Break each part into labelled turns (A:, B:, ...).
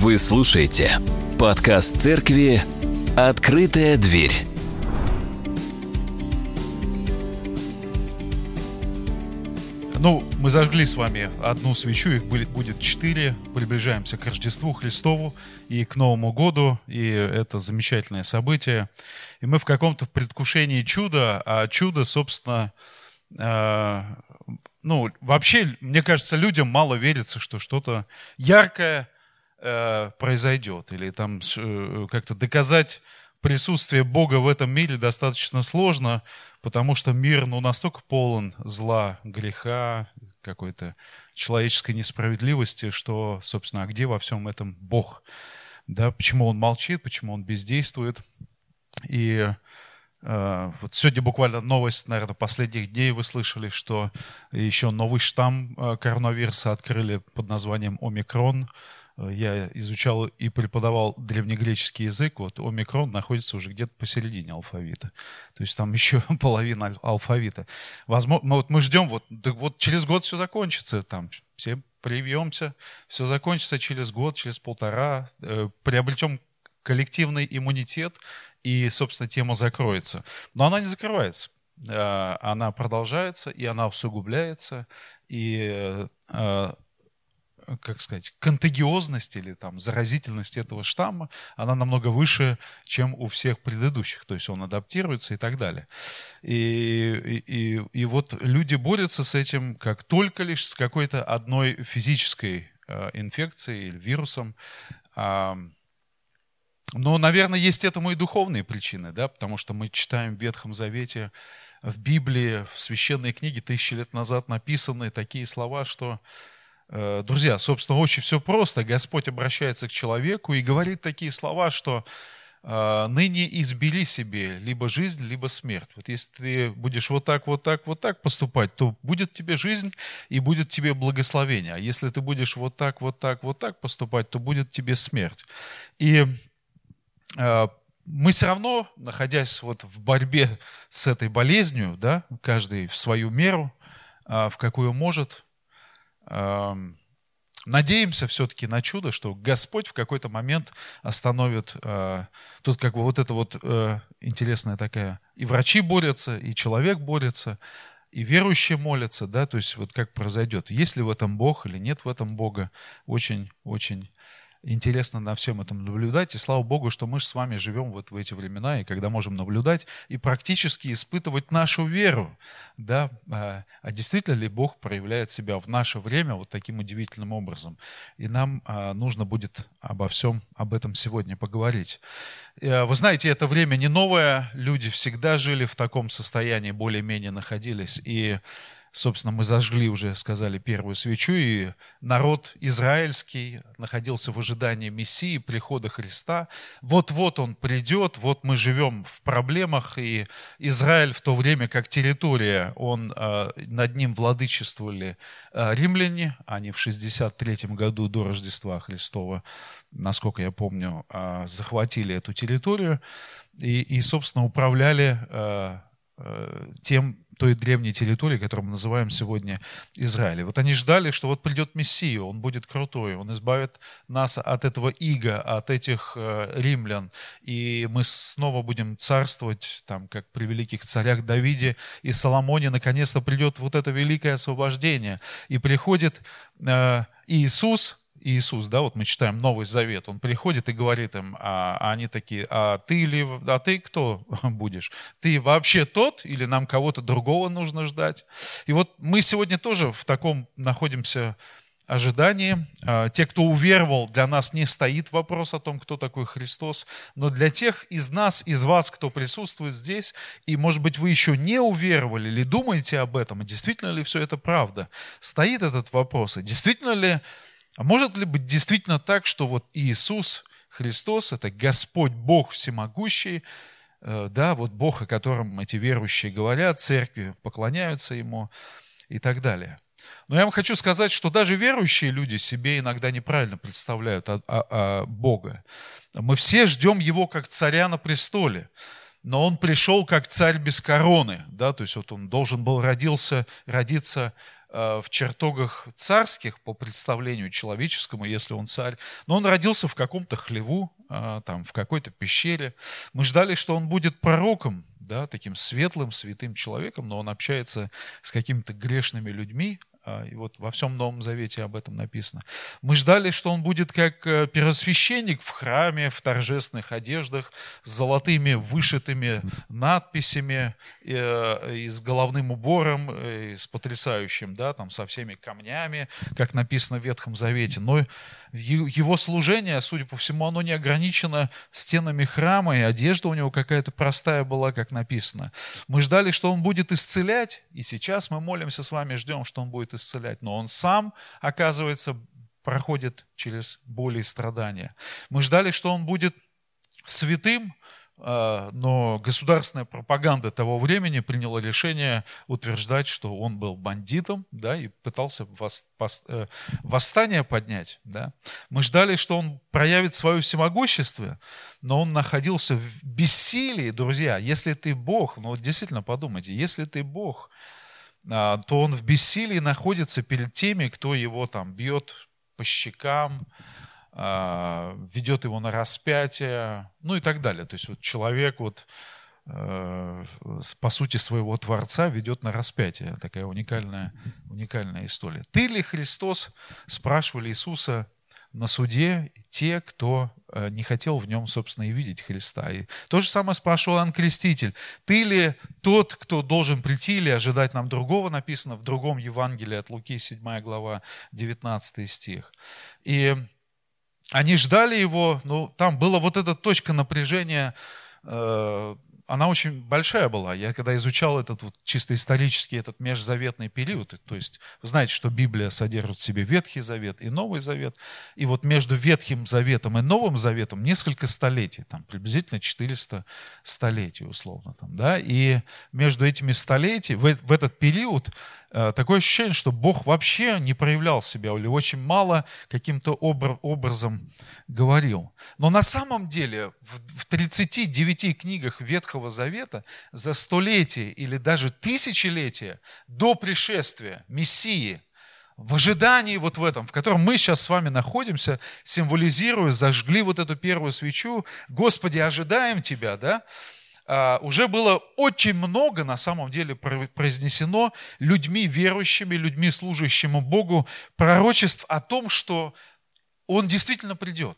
A: Вы слушаете подкаст церкви «Открытая дверь».
B: Ну, мы зажгли с вами одну свечу, их будет четыре. Приближаемся к Рождеству Христову и к Новому году, и это замечательное событие. И мы в каком-то предвкушении чуда, а чудо, собственно, э, ну, вообще, мне кажется, людям мало верится, что что-то яркое э, произойдет, или там э, как-то доказать присутствие Бога в этом мире достаточно сложно, потому что мир ну, настолько полон зла, греха, какой-то человеческой несправедливости, что, собственно, а где во всем этом Бог? Да, почему он молчит, почему он бездействует? И э, вот сегодня буквально новость, наверное, последних дней вы слышали, что еще новый штамм э, коронавируса открыли под названием омикрон. Э, я изучал и преподавал древнегреческий язык, вот омикрон находится уже где-то посередине алфавита. То есть там еще половина алфавита. Возможно, ну вот мы ждем, вот, вот через год все закончится, там все привьемся, все закончится через год, через полтора, э, приобретем коллективный иммунитет, и, собственно, тема закроется. Но она не закрывается. Э, она продолжается, и она усугубляется, и э, как сказать, контагиозность или там заразительность этого штамма, она намного выше, чем у всех предыдущих. То есть он адаптируется и так далее. И, и, и вот люди борются с этим как только лишь с какой-то одной физической э, инфекцией или вирусом. Э, но, наверное, есть этому и духовные причины, да, потому что мы читаем в Ветхом Завете, в Библии, в священной книге тысячи лет назад написаны такие слова, что друзья, собственно, очень все просто. Господь обращается к человеку и говорит такие слова, что э, ныне избери себе либо жизнь, либо смерть. Вот если ты будешь вот так, вот так, вот так поступать, то будет тебе жизнь и будет тебе благословение. А если ты будешь вот так, вот так, вот так поступать, то будет тебе смерть. И э, мы все равно, находясь вот в борьбе с этой болезнью, да, каждый в свою меру, в какую может, надеемся все-таки на чудо, что Господь в какой-то момент остановит. Э, тут как бы вот это вот э, интересная такая, и врачи борются, и человек борется, и верующие молятся, да, то есть вот как произойдет, есть ли в этом Бог или нет в этом Бога, очень-очень интересно на всем этом наблюдать. И слава Богу, что мы с вами живем вот в эти времена, и когда можем наблюдать и практически испытывать нашу веру. Да? А, а действительно ли Бог проявляет себя в наше время вот таким удивительным образом? И нам а, нужно будет обо всем об этом сегодня поговорить. Э, вы знаете, это время не новое. Люди всегда жили в таком состоянии, более-менее находились. И собственно, мы зажгли уже, сказали, первую свечу, и народ израильский находился в ожидании Мессии, прихода Христа. Вот-вот он придет, вот мы живем в проблемах, и Израиль в то время, как территория, он, э, над ним владычествовали э, римляне, они в 63 году до Рождества Христова, насколько я помню, э, захватили эту территорию и, и собственно, управляли тем той древней территории, которую мы называем сегодня Израиль. Вот они ждали, что вот придет Мессия, он будет крутой, он избавит нас от этого ига, от этих э, римлян, и мы снова будем царствовать, там, как при великих царях Давиде и Соломоне, наконец-то придет вот это великое освобождение. И приходит э, Иисус, Иисус, да, вот мы читаем Новый Завет, он приходит и говорит им, а, а они такие, а ты или, а ты кто будешь? Ты вообще тот или нам кого-то другого нужно ждать? И вот мы сегодня тоже в таком находимся ожидании. А, те, кто уверовал, для нас не стоит вопрос о том, кто такой Христос, но для тех из нас, из вас, кто присутствует здесь, и, может быть, вы еще не уверовали или думаете об этом, и действительно ли все это правда, стоит этот вопрос, и действительно ли а может ли быть действительно так, что вот Иисус Христос, это Господь Бог всемогущий, э, да, вот Бог, о котором эти верующие говорят, церкви поклоняются Ему и так далее. Но я вам хочу сказать, что даже верующие люди себе иногда неправильно представляют о, о, о Бога. Мы все ждем Его как царя на престоле но он пришел как царь без короны, да, то есть вот он должен был родился, родиться в чертогах царских по представлению человеческому, если он царь. Но он родился в каком-то хлеву, э, там, в какой-то пещере. Мы ждали, что он будет пророком, да, таким светлым, святым человеком, но он общается с какими-то грешными людьми, и вот во всем Новом Завете об этом написано. Мы ждали, что он будет как э, первосвященник в храме, в торжественных одеждах, с золотыми вышитыми надписями, э, и с головным убором, э, и с потрясающим, да, там, со всеми камнями, как написано в Ветхом Завете. Но его служение, судя по всему, оно не ограничено стенами храма, и одежда у него какая-то простая была, как написано. Мы ждали, что он будет исцелять, и сейчас мы молимся с вами, ждем, что он будет исцелять. Но он сам, оказывается, проходит через боли и страдания. Мы ждали, что он будет святым, а, но государственная пропаганда того времени приняла решение утверждать, что он был бандитом, да, и пытался э, восстание поднять, да. Мы ждали, что он проявит свое всемогущество, но он находился в бессилии, друзья. Если ты Бог, ну вот действительно подумайте, если ты Бог, то он в бессилии находится перед теми, кто его там бьет по щекам, а, ведет его на распятие, ну и так далее. То есть вот человек вот э, по сути своего Творца ведет на распятие. Такая уникальная, уникальная история. Ты ли Христос, спрашивали Иисуса на суде те, кто э, не хотел в нем, собственно, и видеть Христа. И то же самое спрашивал Иоанн Креститель. Ты ли тот, кто должен прийти или ожидать нам другого, написано в другом Евангелии от Луки, 7 глава, 19 стих. И они ждали его, но там была вот эта точка напряжения, э, она очень большая была. Я когда изучал этот вот чисто исторический, этот межзаветный период, то есть вы знаете, что Библия содержит в себе Ветхий Завет и Новый Завет, и вот между Ветхим Заветом и Новым Заветом несколько столетий, там приблизительно 400 столетий условно, там, да, и между этими столетиями, в, в этот период Э, такое ощущение, что Бог вообще не проявлял себя или очень мало каким-то образом говорил. Но на самом деле в 39 книгах Ветхого Завета за столетие или даже тысячелетия до пришествия Мессии в ожидании вот в этом, в котором мы сейчас с вами находимся, символизируя, зажгли вот эту первую свечу, Господи, ожидаем Тебя, да, а, уже было очень много на самом деле произнесено людьми верующими, людьми служащими Богу пророчеств о том, что Он действительно придет.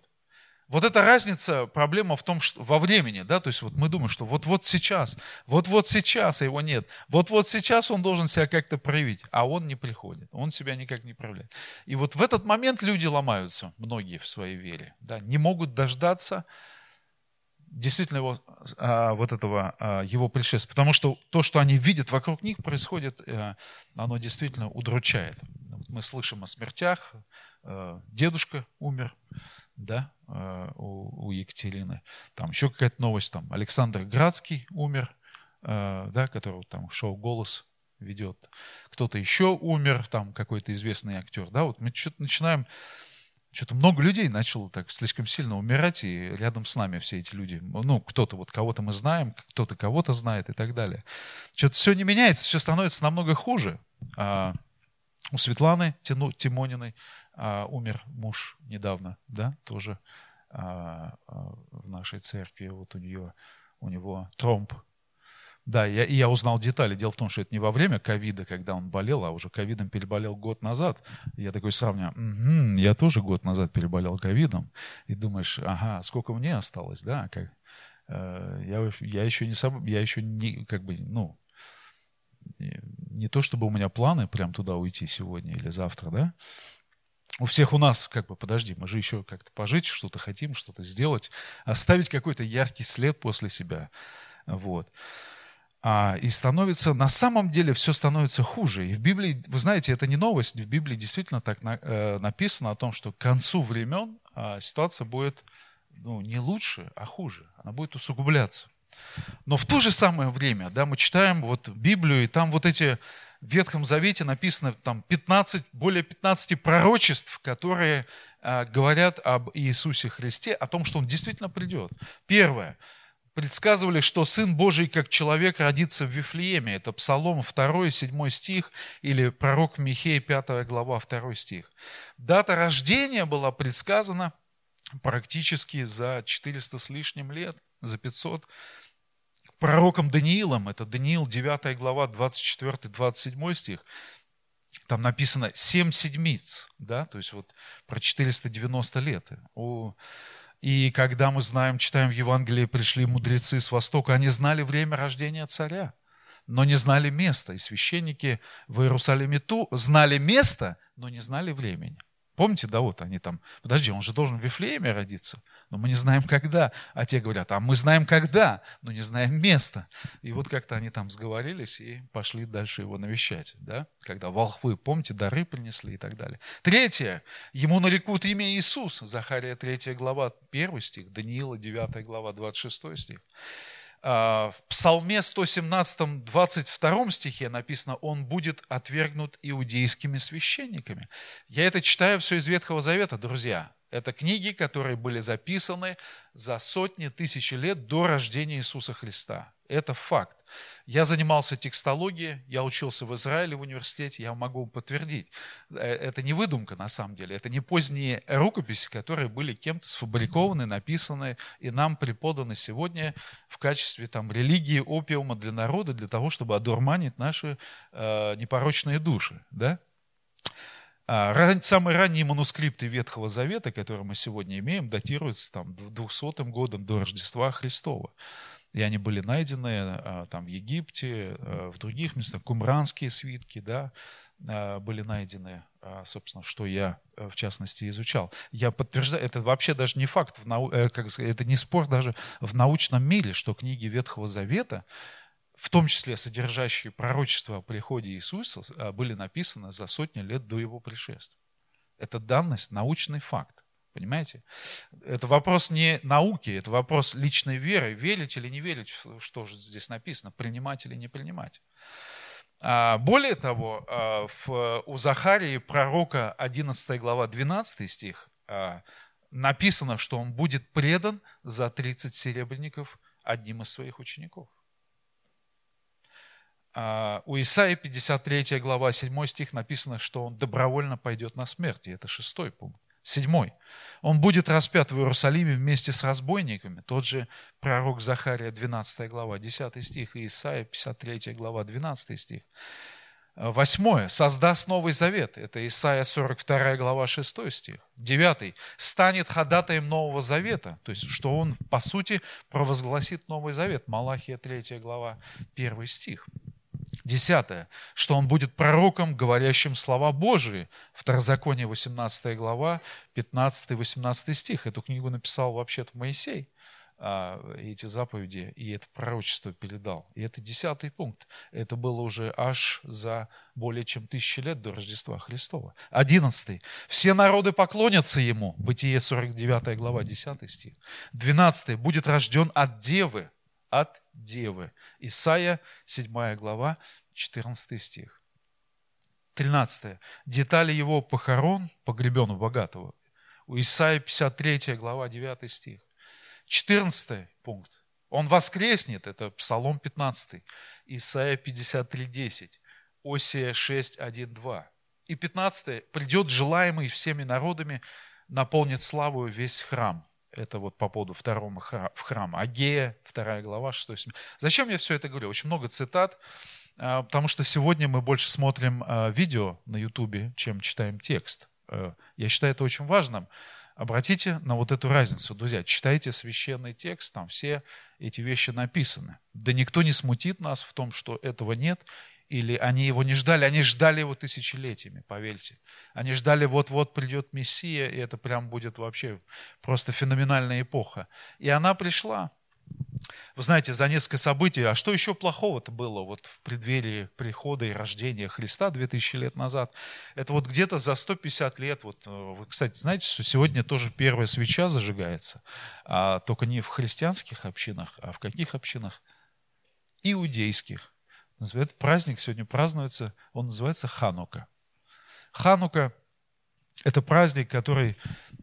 B: Вот эта разница, проблема в том, что во времени, да, то есть вот мы думаем, что вот-вот сейчас, вот-вот сейчас его нет, вот-вот сейчас он должен себя как-то проявить, а он не приходит, он себя никак не проявляет. И вот в этот момент люди ломаются, многие в своей вере, да, не могут дождаться, действительно его, а, вот этого а, его пришествия. Потому что то, что они видят вокруг них происходит, э, оно действительно удручает. Мы слышим о смертях. Э, дедушка умер, да, э, у, у Екатерины. Там еще какая-то новость, там Александр Градский умер, да, который там шоу «Голос» ведет. Кто-то еще умер, там какой-то известный актер. Да, вот мы что-то начинаем что-то много людей начало так слишком сильно умирать, и рядом с нами все эти люди, ну, кто-то вот кого-то мы знаем, кто-то кого-то знает и так далее. Что-то все не меняется, все становится намного хуже. А у Светланы Тимониной а, умер муж недавно, да, тоже а, а, в нашей церкви, вот у нее, у него тромб да, я, и я узнал детали. Дело в том, что это не во время ковида, когда он болел, а уже ковидом переболел год назад. Я такой сравниваю, угу, я тоже год назад переболел ковидом. И думаешь, ага, сколько мне осталось, да? Как, э, я, я еще не сам, я еще не, как бы, ну, не то чтобы у меня планы прям туда уйти сегодня или завтра, да? У всех у нас, как бы, подожди, мы же еще как-то пожить, что-то хотим, что-то сделать, оставить какой-то яркий след после себя. Вот. А, и становится, на самом деле все становится хуже. И в Библии, вы знаете, это не новость, в Библии действительно так на, э, написано о том, что к концу времен э, ситуация будет ну, не лучше, а хуже. Она будет усугубляться. Но в то же самое время, да, мы читаем вот Библию, и там вот эти в Ветхом Завете написано там 15, более 15 пророчеств, которые э, говорят об Иисусе Христе, о том, что Он действительно придет. Первое – предсказывали, что Сын Божий как человек родится в Вифлееме. Это Псалом 2, 7 стих или пророк Михея 5 глава 2 стих. Дата рождения была предсказана практически за 400 с лишним лет, за 500 пророком Даниилом, это Даниил 9 глава 24-27 стих, там написано «семь седмиц», да, то есть вот про 490 лет. И когда мы знаем, читаем в Евангелии, пришли мудрецы с Востока, они знали время рождения царя, но не знали места. И священники в Иерусалиме ту знали место, но не знали времени. Помните, да, вот они там, подожди, он же должен в Вифлееме родиться, но мы не знаем когда. А те говорят, а мы знаем когда, но не знаем место. И вот как-то они там сговорились и пошли дальше его навещать, да, когда волхвы, помните, дары принесли и так далее. Третье, ему нарекут имя Иисус, Захария 3 глава 1 стих, Даниила 9 глава 26 стих. А, в Псалме 117, 22 стихе написано, он будет отвергнут иудейскими священниками. Я это читаю все из Ветхого Завета, друзья. Это книги, которые были записаны за сотни тысяч лет до рождения Иисуса Христа. Это факт. Я занимался текстологией, я учился в Израиле в университете, я могу подтвердить. Э, это не выдумка на самом деле, это не поздние рукописи, которые были кем-то сфабрикованы, написаны и нам преподаны сегодня в качестве там, религии, опиума для народа, для того, чтобы одурманить наши э, непорочные души. Да? А, самые ранние манускрипты Ветхого Завета, которые мы сегодня имеем, датируются там, 200 годом до Рождества Христова. И они были найдены а, там в Египте, а, в других местах. Кумранские свитки, да, были найдены, собственно, что я в частности изучал. Я подтверждаю, это вообще даже не факт, в нау, э, как сказать, это не спор даже в научном мире, что книги Ветхого Завета, в том числе содержащие пророчества о приходе Иисуса, были написаны за сотни лет до его пришествия. Это данность, научный факт. Понимаете? Это вопрос не науки, это вопрос личной веры. Верить или не верить, что же здесь написано, принимать или не принимать. А, более того, а, у Захарии, пророка 11 глава 12 стих, а, написано, что он будет предан за 30 серебряников одним из своих учеников. У Исаии 53 глава 7 стих написано, что он добровольно пойдет на смерть. И это шестой пункт. Седьмой. Он будет распят в Иерусалиме вместе с разбойниками. Тот же пророк Захария, 12 глава, 10 стих, и Исаия, 53 глава, 12 стих. Восьмое. Создаст Новый Завет. Это Исаия 42 глава 6 стих. Девятый. Станет ходатаем Нового Завета. То есть, что он, по сути, провозгласит Новый Завет. Малахия 3 глава 1 стих. Десятое, что он будет пророком, говорящим слова Божии. Второзаконие, 18 глава, 15-18 стих. Эту книгу написал вообще-то Моисей, а, эти заповеди, и это пророчество передал. И это десятый пункт. Это было уже аж за более чем тысячи лет до Рождества Христова. Одиннадцатый. Все народы поклонятся ему. Бытие 49 глава, 10 стих. Двенадцатый. Будет рожден от девы от девы. Исайя, 7 глава, 14 стих. 13. Детали его похорон, погребен у богатого. У Исаия 53 глава, 9 стих. 14 пункт. Он воскреснет, это Псалом 15, Исайя 53, 10, Осия 6, 1, 2. И 15. Придет желаемый всеми народами, наполнит славу весь храм. Это вот по поводу второго храма. Агея, вторая глава, 6 Зачем я все это говорю? Очень много цитат, потому что сегодня мы больше смотрим а, видео на ютубе, чем читаем текст. Э, я считаю это очень важным. Обратите на вот эту разницу, друзья. Читайте священный текст, там все эти вещи написаны. Да никто не смутит нас в том, что этого нет, или они его не ждали, они ждали его тысячелетиями, поверьте. Они ждали, вот-вот придет Мессия, и это прям будет вообще просто феноменальная эпоха. И она пришла. Вы знаете, за несколько событий, а что еще плохого-то было вот в преддверии прихода и рождения Христа 2000 лет назад? Это вот где-то за 150 лет, вот э, вы, кстати, знаете, что сегодня тоже первая свеча зажигается, а только не в христианских общинах, а в каких общинах? Иудейских. Этот праздник сегодня празднуется, он называется Ханука. Ханука – это праздник, который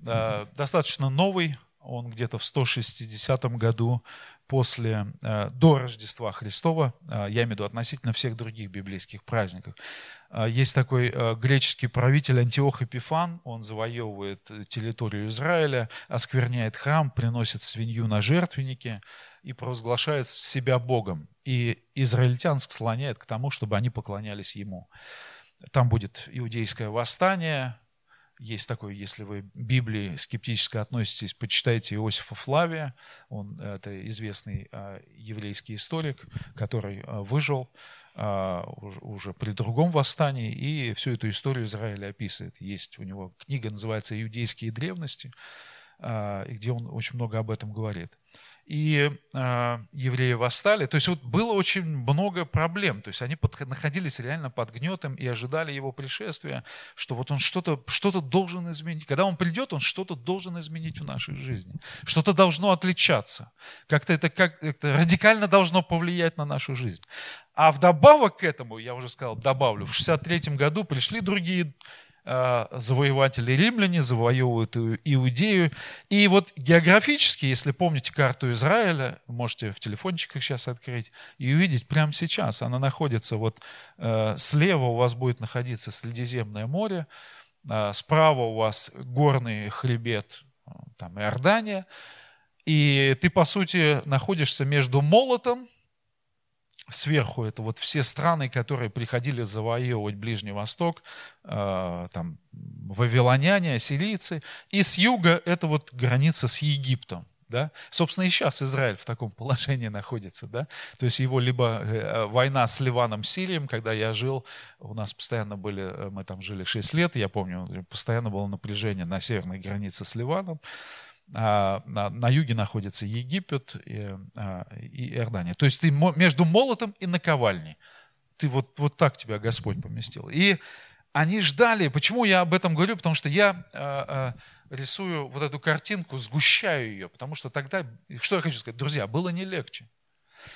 B: э, достаточно новый, он где-то в 160 году после, э, до Рождества Христова, э, я имею в виду относительно всех других библейских праздников. Э, есть такой греческий правитель Антиох Эпифан, он завоевывает территорию Израиля, оскверняет храм, приносит свинью на жертвенники и провозглашает себя Богом. И израильтян склоняет к тому, чтобы они поклонялись ему. Там будет иудейское восстание, есть такой, если вы к Библии скептически относитесь, почитайте Иосифа Флавия. Он это известный а, еврейский историк, который а, выжил уже при другом восстании и всю эту историю Израиля описывает. Есть у него книга, называется «Иудейские древности», где он очень много об этом говорит и э, евреи восстали. То есть вот было очень много проблем. То есть они под, находились реально под гнетом и ожидали его пришествия, что вот он что-то что должен изменить. Когда он придет, он что-то должен изменить в нашей жизни. Что-то должно отличаться. Как-то это как это радикально должно повлиять на нашу жизнь. А вдобавок к этому, я уже сказал, добавлю, в 63 году пришли другие завоеватели римляне завоевывают Иудею. И вот географически, если помните карту Израиля, можете в телефончиках сейчас открыть и увидеть прямо сейчас. Она находится вот э, слева у вас будет находиться Средиземное море, э, справа у вас горный хребет, там Иордания. И ты, по сути, находишься между молотом, сверху это вот все страны, которые приходили завоевывать Ближний Восток, э, там вавилоняне, ассирийцы, и с юга это вот граница с Египтом. Да? Собственно, и сейчас Израиль в таком положении находится. Да? То есть его либо э, война с Ливаном, Сирием, когда я жил, у нас постоянно были, э, мы там жили 6 лет, я помню, постоянно было напряжение на северной границе с Ливаном. А, на, на юге находится Египет и, а, и Иордания. То есть ты между молотом и наковальней. Ты вот, вот так тебя Господь поместил. И они ждали. Почему я об этом говорю? Потому что я а, рисую вот эту картинку, сгущаю ее. Потому что тогда, что я хочу сказать, друзья, было не легче.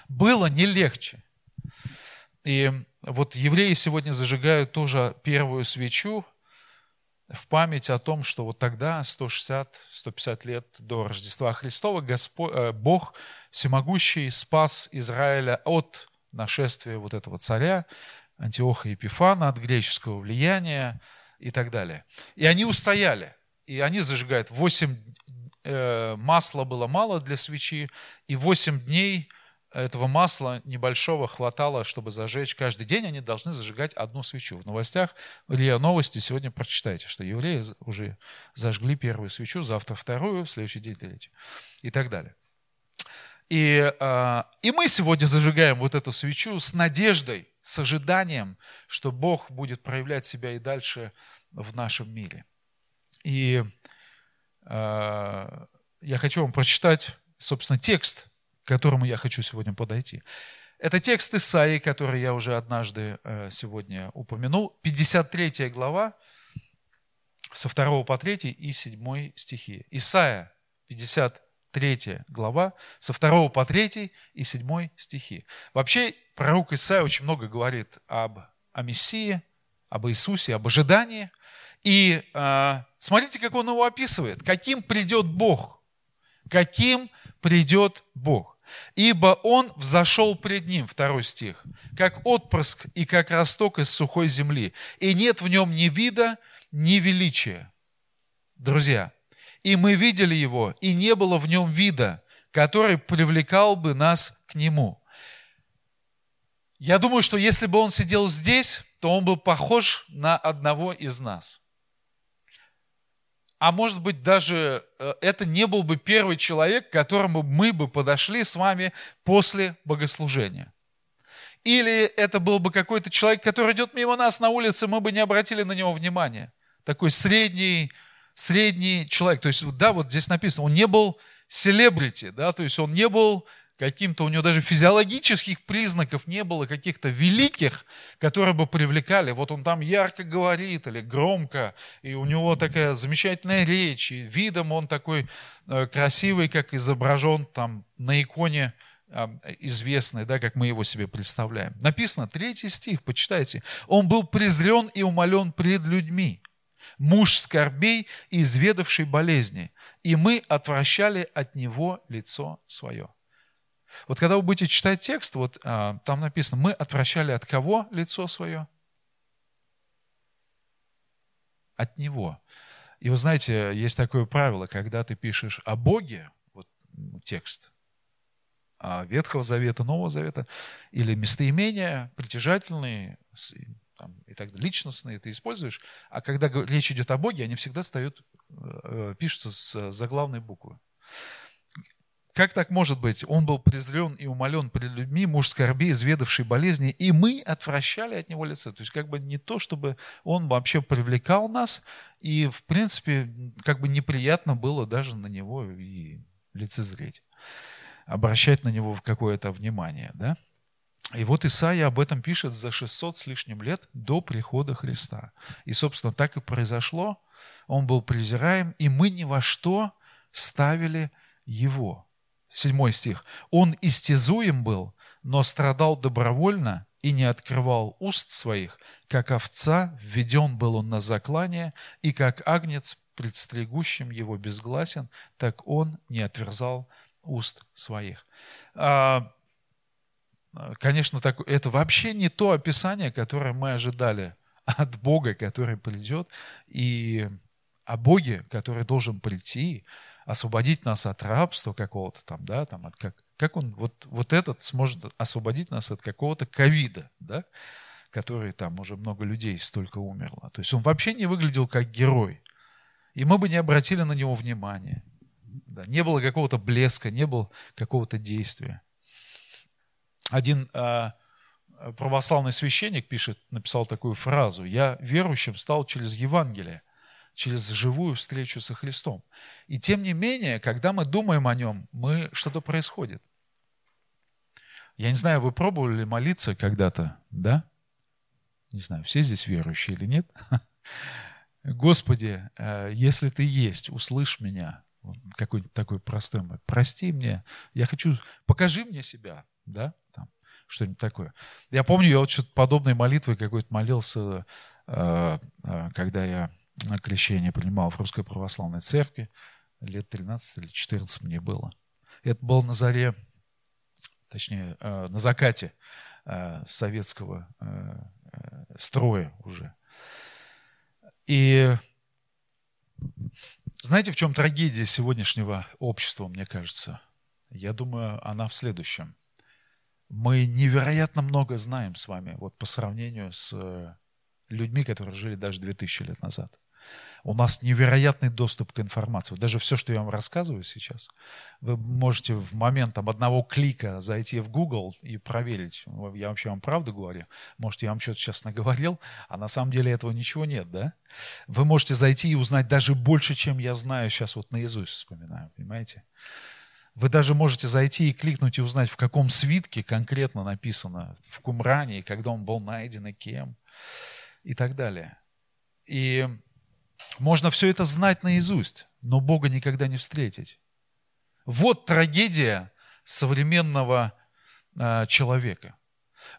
B: Было не легче. И вот евреи сегодня зажигают тоже первую свечу, в память о том, что вот тогда, 160-150 лет до Рождества Христова, Господь, э, Бог всемогущий спас Израиля от нашествия вот этого царя, Антиоха Епифана, от греческого влияния и так далее. И они устояли. И они зажигают 8 э, масла было мало для свечи, и 8 дней – этого масла небольшого хватало, чтобы зажечь каждый день. Они должны зажигать одну свечу. В новостях, РИА Новости сегодня прочитайте, что евреи уже зажгли первую свечу, завтра вторую, в следующий день третью и так далее. И, а, и мы сегодня зажигаем вот эту свечу с надеждой, с ожиданием, что Бог будет проявлять себя и дальше в нашем мире. И э, я хочу вам прочитать, собственно, текст которому я хочу сегодня подойти. Это текст Исаии, который я уже однажды э, сегодня упомянул. 53 глава, со 2 по 3 и 7 стихи. Исаия, 53 глава, со 2 по 3 и 7 стихи. Вообще, пророк Исаия очень много говорит об, о Мессии, об Иисусе, об ожидании. И э, смотрите, как он его описывает. Каким придет Бог? Каким придет Бог. Ибо Он взошел пред Ним, второй стих, как отпрыск и как росток из сухой земли, и нет в нем ни вида, ни величия. Друзья, и мы видели Его, и не было в нем вида, который привлекал бы нас к Нему. Я думаю, что если бы Он сидел здесь, то Он был похож на одного из нас а может быть даже э, это не был бы первый человек, к которому мы бы подошли с вами после богослужения. Или это был бы какой-то человек, который идет мимо нас на улице, мы бы не обратили на него внимания. Такой средний, средний человек. То есть, да, вот здесь написано, он не был селебрити, да, то есть он не был каким-то, у него даже физиологических признаков не было каких-то великих, которые бы привлекали. Вот он там ярко говорит или громко, и у него такая замечательная речь, и видом он такой э, красивый, как изображен там на иконе э, известный, да, как мы его себе представляем. Написано, третий стих, почитайте. Он был презрен и умолен пред людьми. муж скорбей и изведавший болезни, и мы отвращали от него лицо свое. Вот когда вы будете читать текст, вот а, там написано, мы отвращали от кого лицо свое? От него. И вы знаете, есть такое правило, когда ты пишешь о Боге, вот текст, а Ветхого Завета, Нового Завета, или местоимения притяжательные там, и так далее, личностные ты используешь, а когда речь идет о Боге, они всегда стоят, э, пишутся с заглавной буквы. Как так может быть? Он был презрен и умолен перед людьми, муж скорби, изведавший болезни, и мы отвращали от него лице. То есть как бы не то, чтобы он вообще привлекал нас, и в принципе как бы неприятно было даже на него и лицезреть, обращать на него какое-то внимание, да? И вот Исаия об этом пишет за 600 с лишним лет до прихода Христа. И, собственно, так и произошло. Он был презираем, и мы ни во что ставили его. Седьмой стих. «Он истязуем был, но страдал добровольно и не открывал уст своих, как овца, введен был он на заклание, и как агнец, предстригущим его безгласен, так он не отверзал уст своих». А, конечно, так, это вообще не то описание, которое мы ожидали от Бога, который придет, и о Боге, который должен прийти, освободить нас от рабства какого-то там, да, там, от как, как он, вот, вот этот сможет освободить нас от какого-то ковида, да, который там уже много людей столько умерло. То есть он вообще не выглядел как герой. И мы бы не обратили на него внимания. Да, не было какого-то блеска, не было какого-то действия. Один а, православный священник пишет, написал такую фразу. «Я верующим стал через Евангелие через живую встречу со Христом. И тем не менее, когда мы думаем о нем, мы что-то происходит. Я не знаю, вы пробовали ли молиться когда-то, да? Не знаю, все здесь верующие или нет? Господи, э, если ты есть, услышь меня. Какой такой простой. Прости мне. Я хочу, покажи мне себя, да? Там, что-нибудь такое. Я помню, я вот что-то подобной молитвой какой-то молился, э, э, когда я крещение принимал в Русской Православной Церкви. Лет 13 или 14 мне было. Это было на заре, точнее, э, на закате э, советского э, строя уже. И знаете, в чем трагедия сегодняшнего общества, мне кажется? Я думаю, она в следующем. Мы невероятно много знаем с вами, вот по сравнению с людьми, которые жили даже 2000 лет назад. У нас невероятный доступ к информации. Даже все, что я вам рассказываю сейчас, вы можете в момент там, одного клика зайти в Google и проверить. Я вообще вам правду говорю. Может, я вам что-то сейчас наговорил, а на самом деле этого ничего нет, да? Вы можете зайти и узнать даже больше, чем я знаю сейчас вот наизусть вспоминаю, понимаете? Вы даже можете зайти и кликнуть и узнать, в каком свитке конкретно написано, в Кумране, когда он был найден и кем, и так далее. И можно все это знать наизусть, но Бога никогда не встретить. Вот трагедия современного э, человека.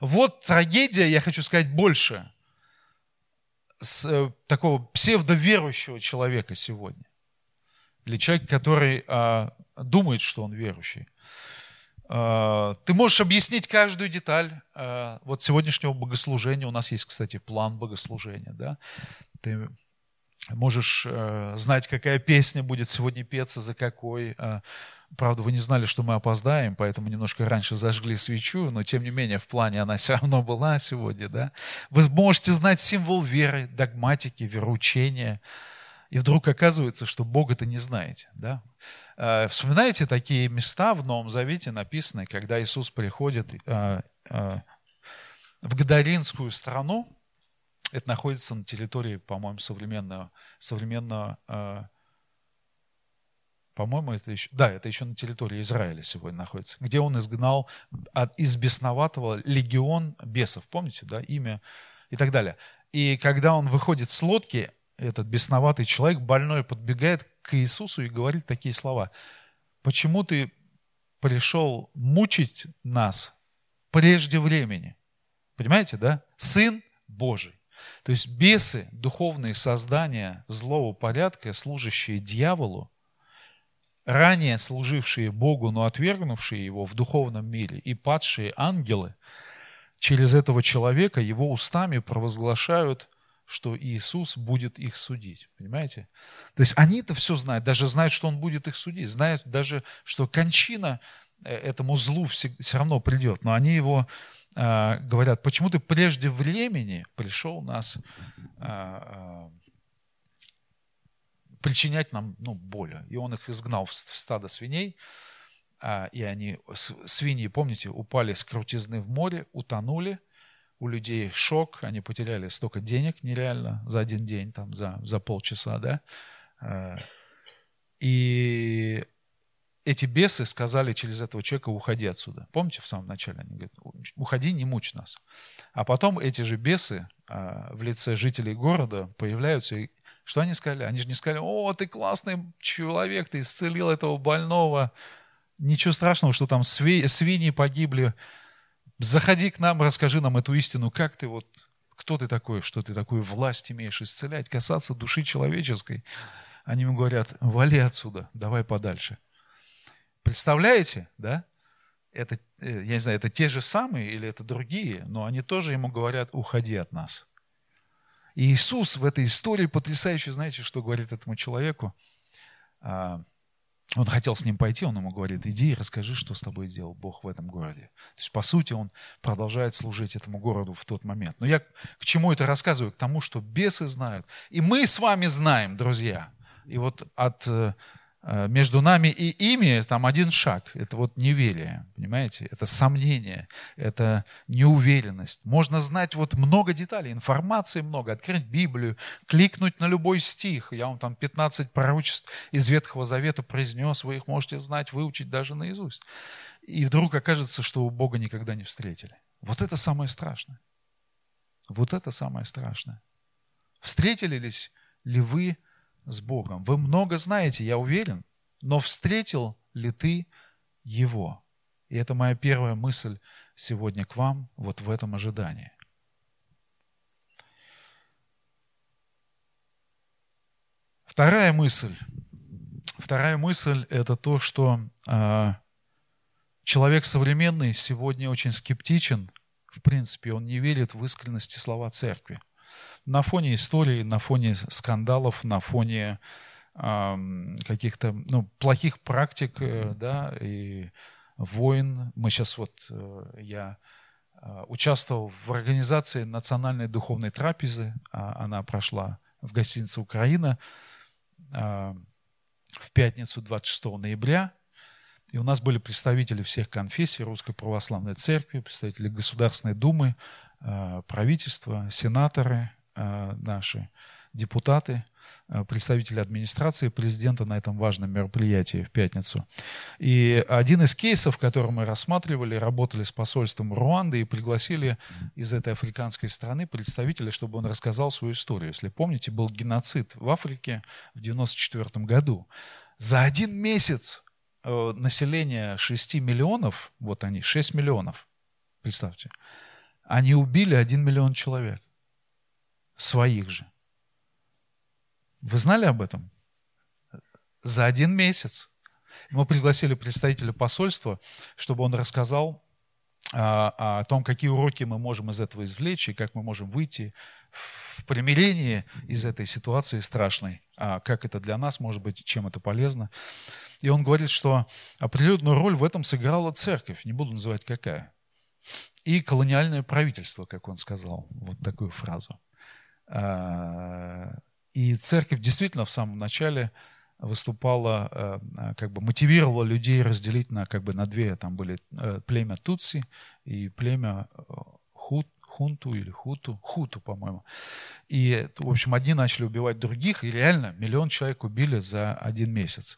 B: Вот трагедия, я хочу сказать больше, с, э, такого псевдоверующего человека сегодня. Или человек, который э, думает, что он верующий. Э, ты можешь объяснить каждую деталь э, вот сегодняшнего богослужения. У нас есть, кстати, план богослужения. Да? Ты Можешь э, знать, какая песня будет сегодня петься, за какой. Э, правда, вы не знали, что мы опоздаем, поэтому немножко раньше зажгли свечу, но тем не менее в плане она все равно была сегодня. Да? Вы можете знать символ веры, догматики, вероучения. И вдруг оказывается, что Бога-то не знаете. Да? Э, вспоминаете такие места в Новом Завете написаны, когда Иисус приходит э, э, в Гадаринскую страну, это находится на территории, по-моему, современного, современного э, по-моему, это еще, да, это еще на территории Израиля сегодня находится, где он изгнал от, из бесноватого легион бесов, помните, да, имя и так далее. И когда он выходит с лодки, этот бесноватый человек, больной, подбегает к Иисусу и говорит такие слова. «Почему ты пришел мучить нас прежде времени?» Понимаете, да? Сын Божий. То есть бесы, духовные создания злого порядка, служащие дьяволу, ранее служившие Богу, но отвергнувшие его в духовном мире, и падшие ангелы, через этого человека его устами провозглашают, что Иисус будет их судить. Понимаете? То есть они это все знают, даже знают, что Он будет их судить, знают даже, что кончина э, этому злу все, все равно придет, но они его говорят, почему ты прежде времени пришел нас э, причинять нам ну, боль. И он их изгнал в стадо свиней, а, и они, свиньи, помните, упали с крутизны в море, утонули, у людей шок, они потеряли столько денег нереально за один день, там, за, за полчаса, да. А, и эти бесы сказали через этого человека, уходи отсюда. Помните, в самом начале они говорят, уходи, не мучь нас. А потом эти же бесы а, в лице жителей города появляются и что они сказали? Они же не сказали, о, ты классный человек, ты исцелил этого больного. Ничего страшного, что там сви- свиньи погибли. Заходи к нам, расскажи нам эту истину. Как ты вот, кто ты такой, что ты такую власть имеешь исцелять, касаться души человеческой. Они ему говорят, вали отсюда, давай подальше. Представляете, да? Это, э, я не знаю, это те же самые или это другие, но они тоже ему говорят, уходи от нас. И Иисус в этой истории потрясающе, знаете, что говорит этому человеку? А, он хотел с ним пойти, он ему говорит, иди и расскажи, что с тобой сделал Бог в этом городе. То есть, по сути, он продолжает служить этому городу в тот момент. Но я к чему это рассказываю? К тому, что бесы знают. И мы с вами знаем, друзья. И вот от э, между нами и ими там один шаг. Это вот неверие, понимаете? Это сомнение, это неуверенность. Можно знать вот много деталей, информации много, открыть Библию, кликнуть на любой стих. Я вам там 15 пророчеств из Ветхого Завета произнес, вы их можете знать, выучить даже наизусть. И вдруг окажется, что у Бога никогда не встретили. Вот это самое страшное. Вот это самое страшное. Встретили ли вы с Богом. Вы много знаете, я уверен, но встретил ли ты Его? И это моя первая мысль сегодня к вам, вот в этом ожидании. Вторая мысль. Вторая мысль – это то, что э, человек современный сегодня очень скептичен. В принципе, он не верит в искренности слова церкви на фоне истории, на фоне скандалов, на фоне э, каких-то ну, плохих практик, э, да, и войн. Мы сейчас вот, э, я э, участвовал в организации национальной духовной трапезы, а она прошла в гостинице «Украина» э, в пятницу 26 ноября. И у нас были представители всех конфессий Русской Православной Церкви, представители Государственной Думы, э, правительства, сенаторы, наши депутаты, э, представители администрации президента на этом важном мероприятии в пятницу. И один из кейсов, который мы рассматривали, работали с посольством Руанды и пригласили из этой африканской страны представителя, чтобы он рассказал свою историю. Если помните, был геноцид в Африке в 1994 году. За один месяц э, население 6 миллионов, вот они, 6 миллионов, представьте, они убили 1 миллион человек своих же. Вы знали об этом? За один месяц. Мы пригласили представителя посольства, чтобы он рассказал а, о том, какие уроки мы можем из этого извлечь и как мы можем выйти в примирении из этой ситуации страшной, а как это для нас может быть, чем это полезно. И он говорит, что определенную роль в этом сыграла церковь, не буду называть какая, и колониальное правительство, как он сказал, вот такую фразу. А, и церковь действительно в самом начале выступала, э, как бы мотивировала людей разделить на, как бы на две. Там были э, племя Тутси и племя э, Хут, Хунту или Хуту, Хуту, по-моему. И, в общем, одни начали убивать других, и реально миллион человек убили за один месяц.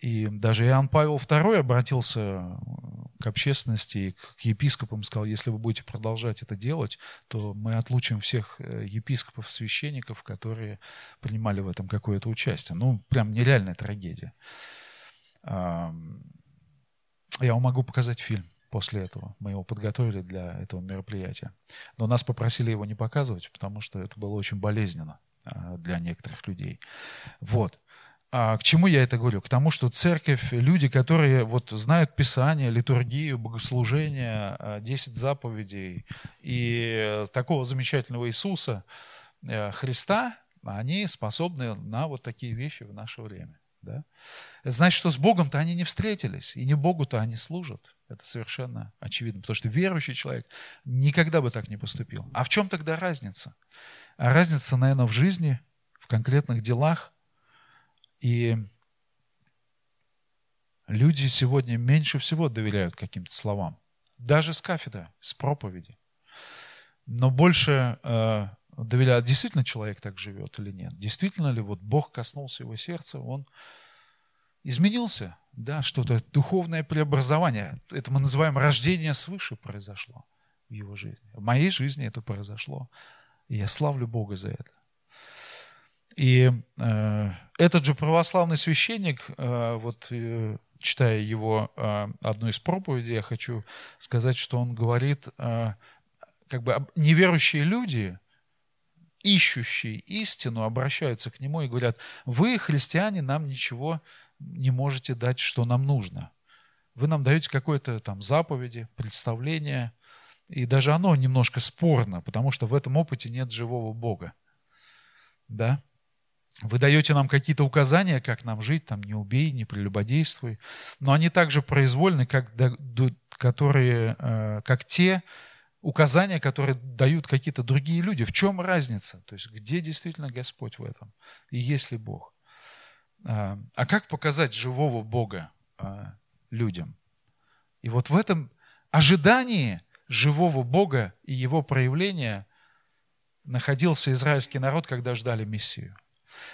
B: И даже Иоанн Павел II обратился к общественности и к епископам, сказал, если вы будете продолжать это делать, то мы отлучим всех э, епископов, священников, которые принимали в этом какое-то участие. Ну, прям нереальная трагедия. Я вам могу показать фильм. после этого. Мы его подготовили для этого мероприятия. Но нас попросили его не показывать, потому что это было очень болезненно а, для некоторых людей. Вот. А к чему я это говорю? К тому, что церковь, люди, которые вот знают Писание, литургию, богослужение, 10 заповедей и такого замечательного Иисуса, э, Христа, они способны на вот такие вещи в наше время. Да? Это значит, что с Богом-то они не встретились, и не Богу-то они служат. Это совершенно очевидно, потому что верующий человек никогда бы так не поступил. А в чем тогда разница? А разница, наверное, в жизни, в конкретных делах. И люди сегодня меньше всего доверяют каким-то словам. Даже с кафедры, с проповеди. Но больше э, доверяют, действительно человек так живет или нет. Действительно ли вот Бог коснулся его сердца, он изменился, да, что-то духовное преобразование. Это мы называем рождение свыше произошло в его жизни. В моей жизни это произошло. И я славлю Бога за это. И э, этот же православный священник, э, вот э, читая его э, одну из проповедей, я хочу сказать, что он говорит, э, как бы неверующие люди, ищущие истину, обращаются к нему и говорят, вы, христиане, нам ничего не можете дать, что нам нужно. Вы нам даете какое-то там заповеди, представление, и даже оно немножко спорно, потому что в этом опыте нет живого Бога. Да? Вы даете нам какие-то указания, как нам жить, там, не убей, не прелюбодействуй, но они также произвольны, как, которые, э, как те указания, которые дают какие-то другие люди. В чем разница? То есть где действительно Господь в этом? И есть ли Бог? А, а как показать живого Бога а, людям? И вот в этом ожидании живого Бога и его проявления находился израильский народ, когда ждали Мессию.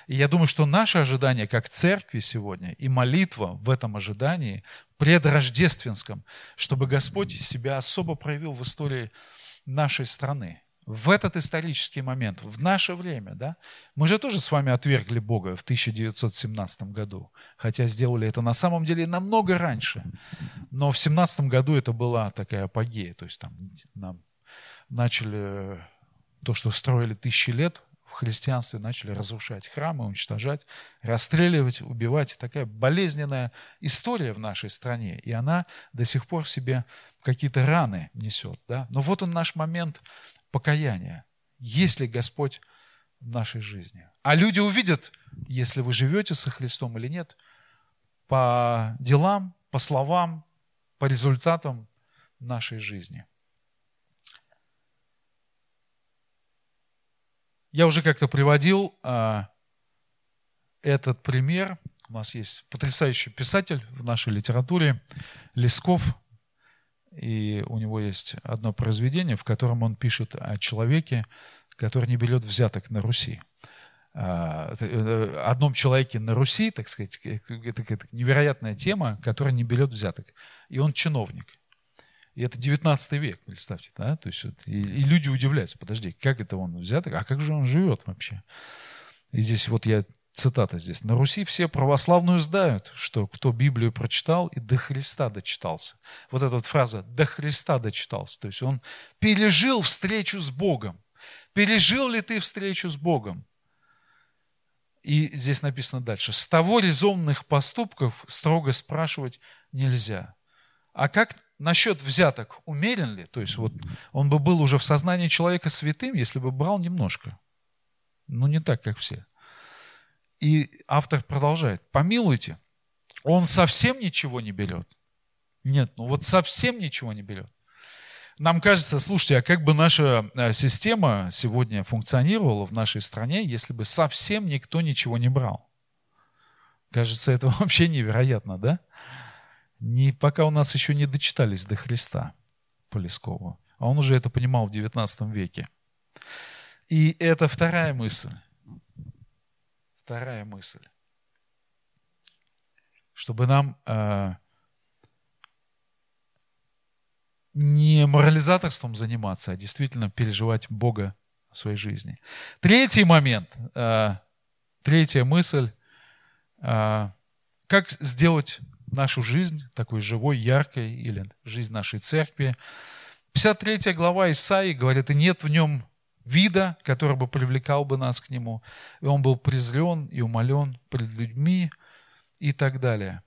B: И я думаю, что наше ожидание как церкви сегодня и молитва в этом ожидании предрождественском, чтобы Господь себя особо проявил в истории нашей страны в этот исторический момент, в наше время, да, мы же тоже с вами отвергли Бога в 1917 году, хотя сделали это на самом деле намного раньше. Но в 17 году это была такая апогея, то есть там нам начали то, что строили тысячи лет христианстве, начали разрушать храмы, уничтожать, расстреливать, убивать. Такая болезненная история в нашей стране, и она до сих пор в себе какие-то раны несет. Да? Но вот он наш момент покаяния, есть ли Господь в нашей жизни. А люди увидят, если вы живете со Христом или нет, по делам, по словам, по результатам нашей жизни. Я уже как-то приводил а, этот пример. У нас есть потрясающий писатель в нашей литературе Лесков и у него есть одно произведение, в котором он пишет о человеке, который не берет взяток на Руси. А, э, одном человеке на Руси, так сказать, это невероятная тема, которая не берет взяток. И он чиновник. И это 19 век, представьте, да? То есть, и, и люди удивляются, подожди, как это он взяток, а как же он живет вообще? И здесь вот я цитата здесь. На Руси все православную знают, что кто Библию прочитал и до Христа дочитался. Вот эта вот фраза «до Христа дочитался». То есть он пережил встречу с Богом. Пережил ли ты встречу с Богом? И здесь написано дальше. С того резонных поступков строго спрашивать нельзя. А как насчет взяток? Умерен ли? То есть вот он бы был уже в сознании человека святым, если бы брал немножко. Ну, не так, как все. И автор продолжает. Помилуйте, он совсем ничего не берет. Нет, ну вот совсем ничего не берет. Нам кажется, слушайте, а как бы наша э, система сегодня функционировала в нашей стране, если бы совсем никто ничего не брал? Кажется, это вообще невероятно, да? Не, пока у нас еще не дочитались до Христа по Лескову. А он уже это понимал в XIX веке. И это вторая мысль. Вторая мысль. Чтобы нам э, не морализаторством заниматься, а действительно переживать Бога в своей жизни. Третий момент, э, третья мысль. Э, как сделать нашу жизнь, такой живой, яркой, или жизнь нашей церкви. 53 глава Исаии говорит, и нет в нем вида, который бы привлекал бы нас к нему. И он был презрен и умолен пред людьми и так далее.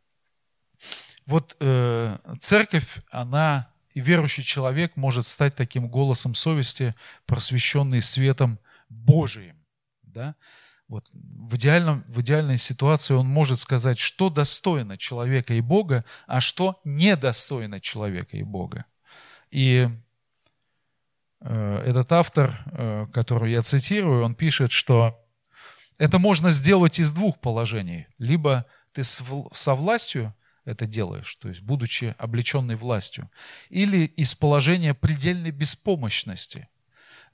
B: Вот э, церковь, она и верующий человек может стать таким голосом совести, просвещенный светом Божиим. Да? Вот в, идеальном, в идеальной ситуации он может сказать, что достойно человека и Бога, а что недостойно человека и Бога. И э, этот автор, э, которого я цитирую, он пишет, что это можно сделать из двух положений. Либо ты со властью это делаешь, то есть будучи облеченной властью, или из положения предельной беспомощности –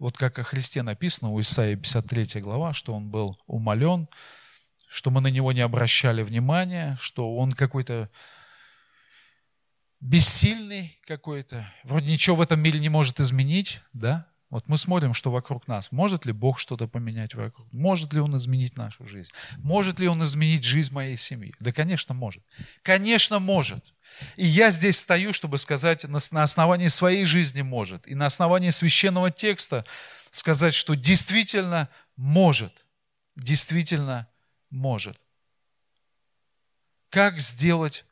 B: вот как о Христе написано у Исаии 53 глава, что он был умолен, что мы на него не обращали внимания, что он какой-то бессильный какой-то, вроде ничего в этом мире не может изменить, да? Вот мы смотрим, что вокруг нас. Может ли Бог что-то поменять вокруг? Может ли Он изменить нашу жизнь? Может ли Он изменить жизнь моей семьи? Да, конечно, может. Конечно, может. И я здесь стою, чтобы сказать, на основании своей жизни может, и на основании священного текста сказать, что действительно может, действительно может. Как сделать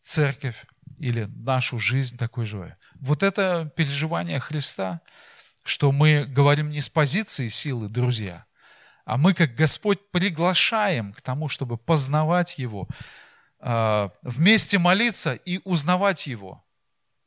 B: церковь или нашу жизнь такой живой? Вот это переживание Христа, что мы говорим не с позиции силы, друзья, а мы, как Господь, приглашаем к тому, чтобы познавать Его, вместе молиться и узнавать Его,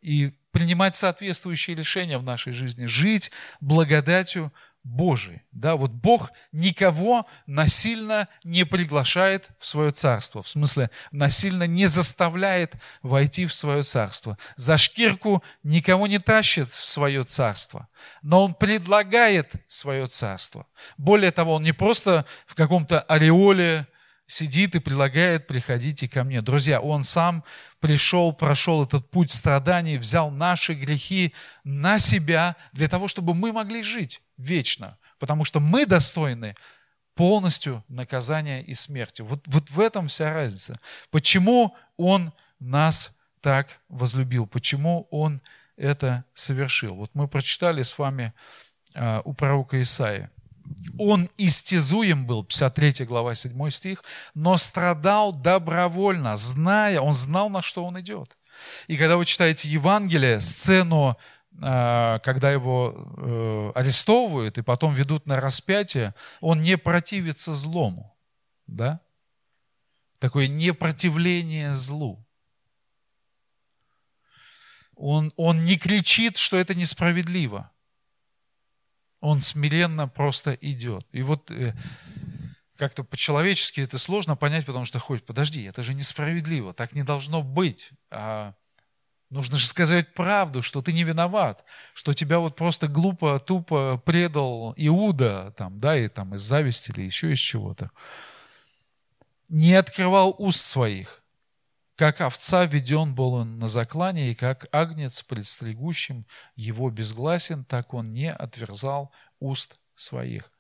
B: и принимать соответствующие решения в нашей жизни, жить благодатью Божией. Да, вот Бог никого насильно не приглашает в свое царство, в смысле насильно не заставляет войти в свое царство. За шкирку никого не тащит в свое царство, но Он предлагает свое царство. Более того, Он не просто в каком-то ореоле сидит и предлагает, приходите ко мне. Друзья, Он сам пришел, прошел этот путь страданий, взял наши грехи на себя для того, чтобы мы могли жить вечно. Потому что мы достойны полностью наказания и смерти. Вот, вот в этом вся разница. Почему Он нас так возлюбил? Почему Он это совершил? Вот мы прочитали с вами uh, у пророка Исаия он истязуем был, 53 глава, 7 стих, но страдал добровольно, зная, он знал, на что он идет. И когда вы читаете Евангелие, сцену, а, когда его э, арестовывают и потом ведут на распятие, он не противится злому. Да? Такое непротивление злу. Он, он не кричит, что это несправедливо. Он смиренно просто идет. И вот э, как-то по-человечески это сложно понять, потому что, хоть, подожди, это же несправедливо, так не должно быть. А нужно же сказать правду, что ты не виноват, что тебя вот просто глупо, тупо предал Иуда, там, да, и там из зависти или еще из чего-то. Не открывал уст своих. Как овца веден был он на заклане, и как агнец пред стригущим его безгласен, так он не отверзал уст своих.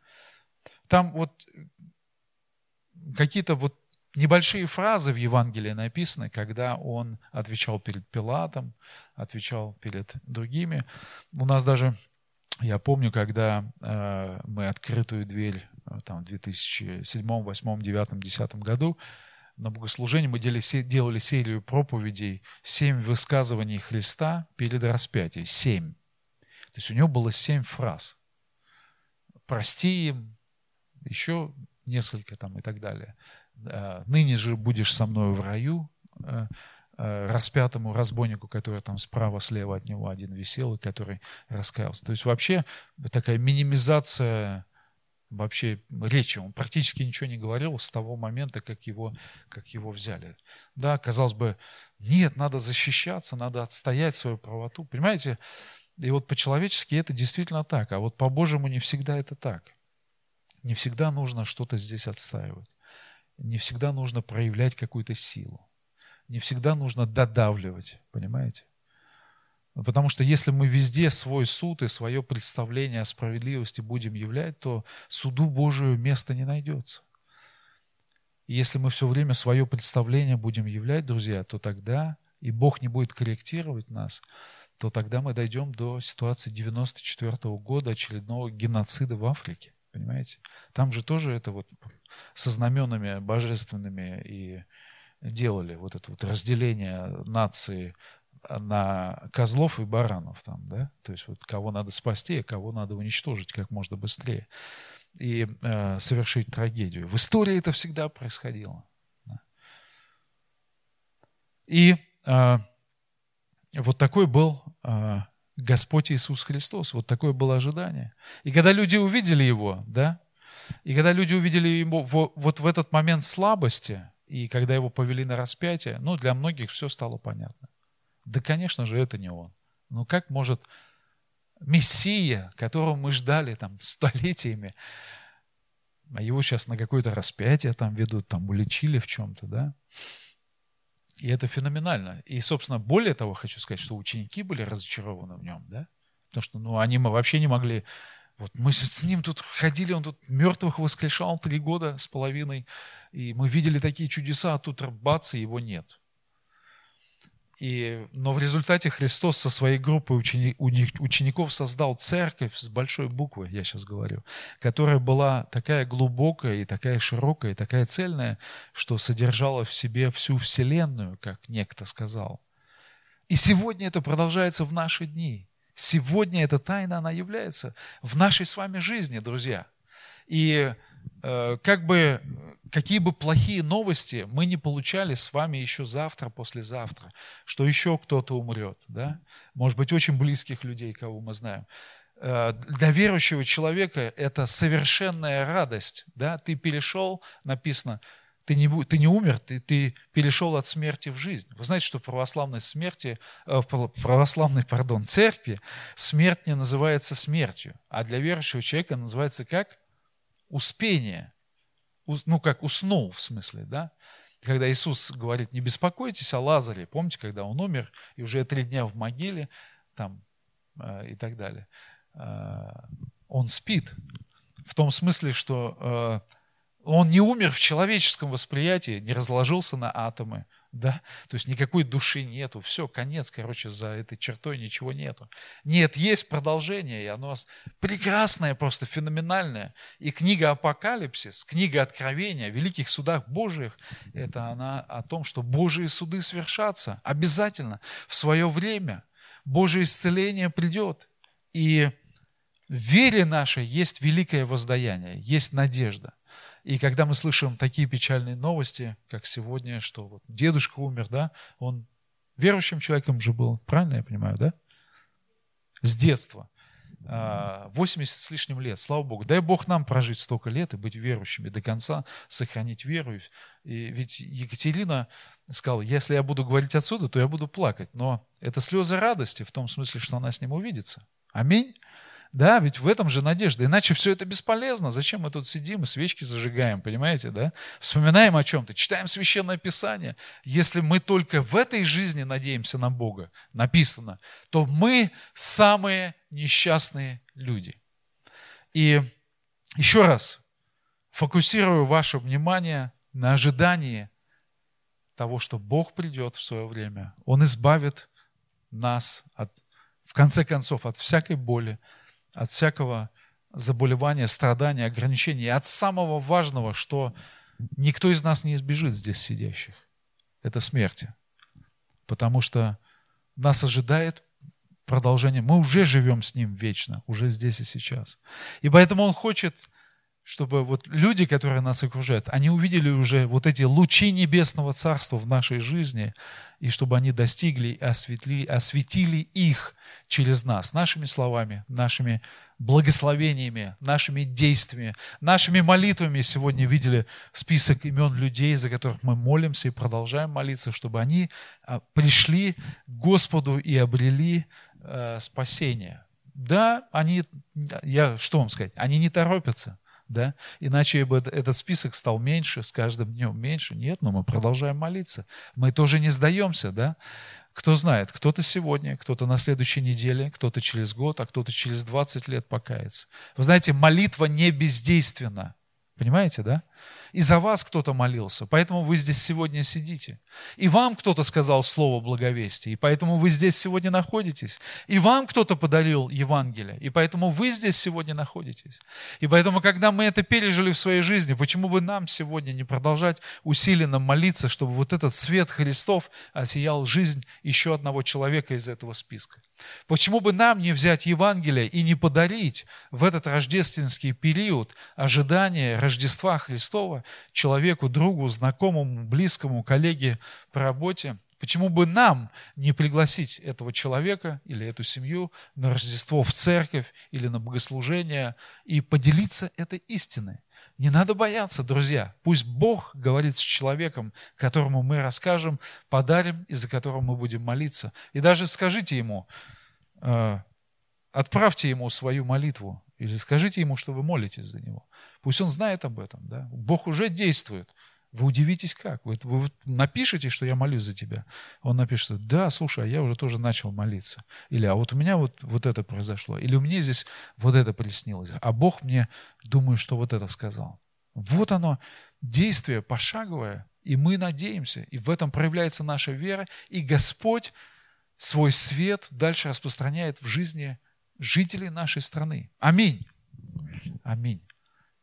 B: Там вот какие-то вот небольшие фразы в Евангелии написаны, когда он отвечал перед Пилатом, отвечал перед другими. У нас даже, я помню, когда э, мы открытую дверь э, там, в 2007, 2008, 2009, 2010 году на богослужении мы делали серию проповедей «Семь высказываний Христа перед распятием». Семь. То есть у него было семь фраз. «Прости им», еще несколько там и так далее. «Э, «Ныне же будешь со мною в раю», э, э, распятому разбойнику, который там справа-слева от него один висел, и который раскаялся. То есть вообще такая минимизация вообще речи. Он практически ничего не говорил с того момента, как его, как его взяли. Да, казалось бы, нет, надо защищаться, надо отстоять свою правоту. Понимаете? И вот по-человечески это действительно так, а вот по-божьему не всегда это так. Не всегда нужно что-то здесь отстаивать. Не всегда нужно проявлять какую-то силу. Не всегда нужно додавливать, понимаете? Потому что если мы везде свой суд и свое представление о справедливости будем являть, то суду Божию места не найдется. И если мы все время свое представление будем являть, друзья, то тогда, и Бог не будет корректировать нас, то тогда мы дойдем до ситуации 94 -го года, очередного геноцида в Африке. Понимаете? Там же тоже это вот со знаменами божественными и делали вот это вот разделение нации на козлов и баранов там, да, то есть вот кого надо спасти, а кого надо уничтожить как можно быстрее и э, совершить трагедию. В истории это всегда происходило. Да. И э, вот такой был э, Господь Иисус Христос, вот такое было ожидание. И когда люди увидели Его, да, и когда люди увидели Его в, вот в этот момент слабости, и когда Его повели на распятие, ну, для многих все стало понятно. Да, конечно же, это не Он. Ну, как может Мессия, которого мы ждали там столетиями, а его сейчас на какое-то распятие там ведут, там уличили в чем-то, да? И это феноменально. И, собственно, более того, хочу сказать, что ученики были разочарованы в нем, да? Потому что, ну, они мы вообще не могли... Вот мы с ним тут ходили, он тут мертвых воскрешал три года с половиной, и мы видели такие чудеса, а тут бац, и его нет. И, но в результате Христос со своей группой учени, учеников создал церковь с большой буквы, я сейчас говорю, которая была такая глубокая и такая широкая и такая цельная, что содержала в себе всю Вселенную, как некто сказал. И сегодня это продолжается в наши дни. Сегодня эта тайна, она является в нашей с вами жизни, друзья. И как бы, какие бы плохие новости мы не получали с вами еще завтра, послезавтра, что еще кто-то умрет, да? Может быть, очень близких людей, кого мы знаем. Э, для верующего человека это совершенная радость, да? Ты перешел, написано, ты не, ты не умер, ты, ты перешел от смерти в жизнь. Вы знаете, что в православной смерти, э, в православной, пардон, церкви смерть не называется смертью, а для верующего человека называется как? Успение, ну как уснул в смысле, да? Когда Иисус говорит, не беспокойтесь о Лазаре, помните, когда он умер, и уже три дня в могиле, там, э, и так далее. Э, он спит, в том смысле, что э, он не умер в человеческом восприятии, не разложился на атомы, да, то есть никакой души нету, все, конец, короче, за этой чертой ничего нету. Нет, есть продолжение, и оно прекрасное, просто феноменальное. И книга Апокалипсис, книга Откровения о великих судах Божьих, это она о том, что Божьи суды свершатся обязательно в свое время. Божье исцеление придет. И в вере нашей есть великое воздаяние, есть надежда – и когда мы слышим такие печальные новости, как сегодня, что вот дедушка умер, да, он верующим человеком же был, правильно я понимаю, да? С детства. 80 а, с лишним лет, слава Богу. Дай Бог нам прожить столько лет и быть верующими до конца, сохранить веру. И ведь Екатерина сказала, если я буду говорить отсюда, то я буду плакать. Но это слезы радости в том смысле, что она с ним увидится. Аминь. Да, ведь в этом же надежда. Иначе все это бесполезно. Зачем мы тут сидим и свечки зажигаем, понимаете, да? Вспоминаем о чем-то, читаем Священное Писание. Если мы только в этой жизни надеемся на Бога, написано, то мы самые несчастные люди. И еще раз, фокусирую ваше внимание на ожидании того, что Бог придет в свое время. Он избавит нас от, в конце концов, от всякой боли, от всякого заболевания, страдания, ограничений, от самого важного, что никто из нас не избежит здесь сидящих. Это смерти. Потому что нас ожидает продолжение. Мы уже живем с Ним вечно, уже здесь и сейчас. И поэтому Он хочет чтобы вот люди, которые нас окружают, они увидели уже вот эти лучи небесного царства в нашей жизни, и чтобы они достигли и осветли, осветили их через нас, нашими словами, нашими благословениями, нашими действиями, нашими молитвами. Сегодня видели список имен людей, за которых мы молимся и продолжаем молиться, чтобы они а, пришли к Господу и обрели э, спасение. Да, они, я что вам сказать, они не торопятся, да? Иначе бы этот список стал меньше, с каждым днем меньше. Нет, но мы продолжаем молиться. Мы тоже не сдаемся, да? Кто знает, кто-то сегодня, кто-то на следующей неделе, кто-то через год, а кто-то через 20 лет покается. Вы знаете, молитва не бездейственна. Понимаете, да? И за вас кто-то молился, поэтому вы здесь сегодня сидите. И вам кто-то сказал слово благовестия, и поэтому вы здесь сегодня находитесь. И вам кто-то подарил Евангелие, и поэтому вы здесь сегодня находитесь. И поэтому, когда мы это пережили в своей жизни, почему бы нам сегодня не продолжать усиленно молиться, чтобы вот этот свет Христов осиял жизнь еще одного человека из этого списка? Почему бы нам не взять Евангелие и не подарить в этот рождественский период ожидания Рождества Христова человеку, другу, знакомому, близкому, коллеге по работе, почему бы нам не пригласить этого человека или эту семью на Рождество в церковь или на богослужение и поделиться этой истиной? Не надо бояться, друзья. Пусть Бог говорит с человеком, которому мы расскажем, подарим и за которого мы будем молиться. И даже скажите ему, э, отправьте ему свою молитву или скажите ему, что вы молитесь за него. Пусть он знает об этом. Да? Бог уже действует. Вы удивитесь как. Вы, вы напишите, что я молюсь за тебя. Он напишет, да, слушай, а я уже тоже начал молиться. Или, а вот у меня вот, вот это произошло. Или у меня здесь вот это приснилось. А Бог мне, думаю, что вот это сказал. Вот оно, действие пошаговое, и мы надеемся. И в этом проявляется наша вера. И Господь свой свет дальше распространяет в жизни жителей нашей страны. Аминь. Аминь.